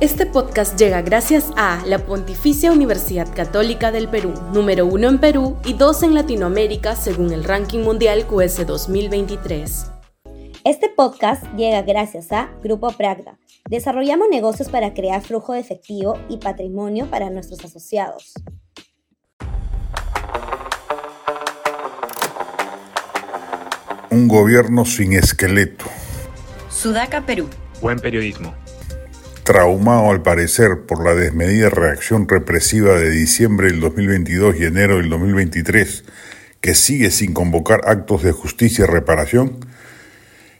Este podcast llega gracias a la Pontificia Universidad Católica del Perú, número uno en Perú y dos en Latinoamérica según el ranking mundial QS 2023. Este podcast llega gracias a Grupo Pragda. Desarrollamos negocios para crear flujo de efectivo y patrimonio para nuestros asociados. Un gobierno sin esqueleto. Sudaca, Perú. Buen periodismo traumado al parecer por la desmedida reacción represiva de diciembre del 2022 y enero del 2023, que sigue sin convocar actos de justicia y reparación,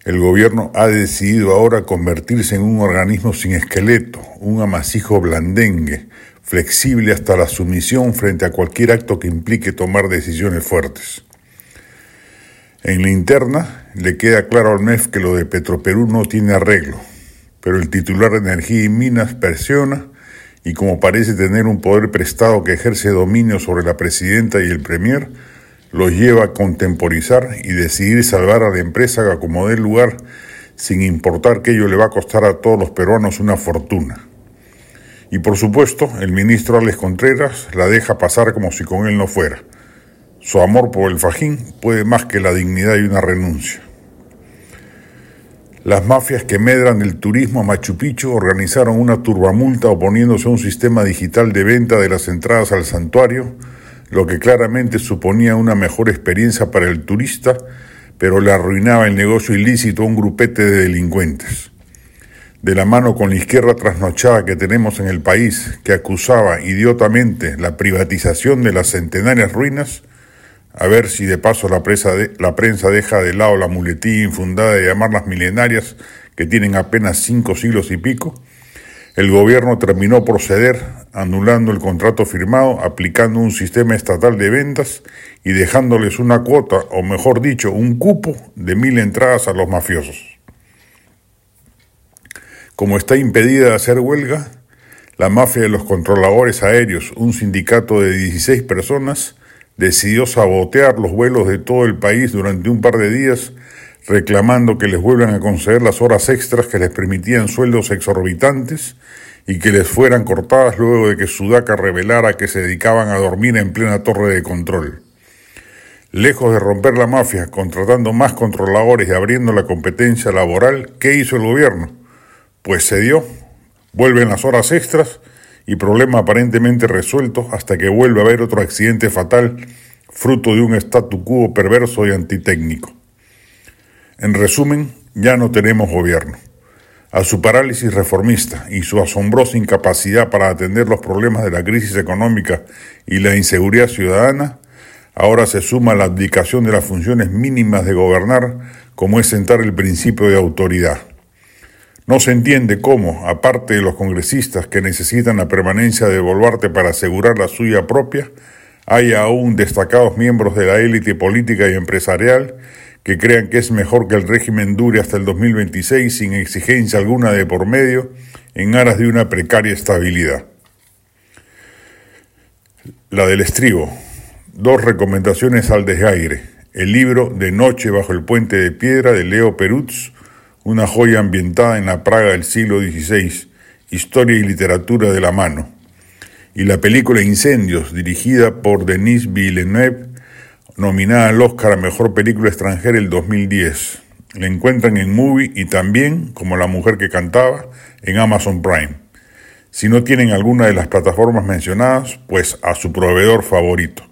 el gobierno ha decidido ahora convertirse en un organismo sin esqueleto, un amasijo blandengue, flexible hasta la sumisión frente a cualquier acto que implique tomar decisiones fuertes. En la interna, le queda claro al MEF que lo de Petroperú no tiene arreglo, pero el titular de Energía y Minas presiona y como parece tener un poder prestado que ejerce dominio sobre la presidenta y el premier, los lleva a contemporizar y decidir salvar a la empresa como dé lugar, sin importar que ello le va a costar a todos los peruanos una fortuna. Y por supuesto, el ministro Alex Contreras la deja pasar como si con él no fuera. Su amor por el fajín puede más que la dignidad y una renuncia. Las mafias que medran el turismo a Machu Picchu organizaron una turbamulta oponiéndose a un sistema digital de venta de las entradas al santuario, lo que claramente suponía una mejor experiencia para el turista, pero le arruinaba el negocio ilícito a un grupete de delincuentes. De la mano con la izquierda trasnochada que tenemos en el país, que acusaba idiotamente la privatización de las centenarias ruinas, a ver si de paso la, la prensa deja de lado la muletilla infundada de llamarlas milenarias que tienen apenas cinco siglos y pico. El gobierno terminó por ceder, anulando el contrato firmado, aplicando un sistema estatal de ventas y dejándoles una cuota, o mejor dicho, un cupo de mil entradas a los mafiosos. Como está impedida de hacer huelga, la mafia de los controladores aéreos, un sindicato de 16 personas, decidió sabotear los vuelos de todo el país durante un par de días, reclamando que les vuelvan a conceder las horas extras que les permitían sueldos exorbitantes y que les fueran cortadas luego de que Sudaca revelara que se dedicaban a dormir en plena torre de control. Lejos de romper la mafia, contratando más controladores y abriendo la competencia laboral, ¿qué hizo el gobierno? Pues se dio. Vuelven las horas extras y problema aparentemente resuelto hasta que vuelve a haber otro accidente fatal fruto de un statu quo perverso y antitécnico. En resumen, ya no tenemos gobierno. A su parálisis reformista y su asombrosa incapacidad para atender los problemas de la crisis económica y la inseguridad ciudadana, ahora se suma la abdicación de las funciones mínimas de gobernar, como es sentar el principio de autoridad. No se entiende cómo, aparte de los congresistas que necesitan la permanencia de Boluarte para asegurar la suya propia, hay aún destacados miembros de la élite política y empresarial que crean que es mejor que el régimen dure hasta el 2026 sin exigencia alguna de por medio en aras de una precaria estabilidad. La del estribo. Dos recomendaciones al desgaire. El libro De Noche bajo el puente de piedra de Leo Perutz, una joya ambientada en la Praga del siglo XVI, historia y literatura de la mano, y la película Incendios, dirigida por Denis Villeneuve, nominada al Oscar a Mejor Película Extranjera el 2010. La encuentran en Movie y también, como La Mujer que Cantaba, en Amazon Prime. Si no tienen alguna de las plataformas mencionadas, pues a su proveedor favorito.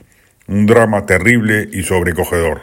Un drama terrible y sobrecogedor.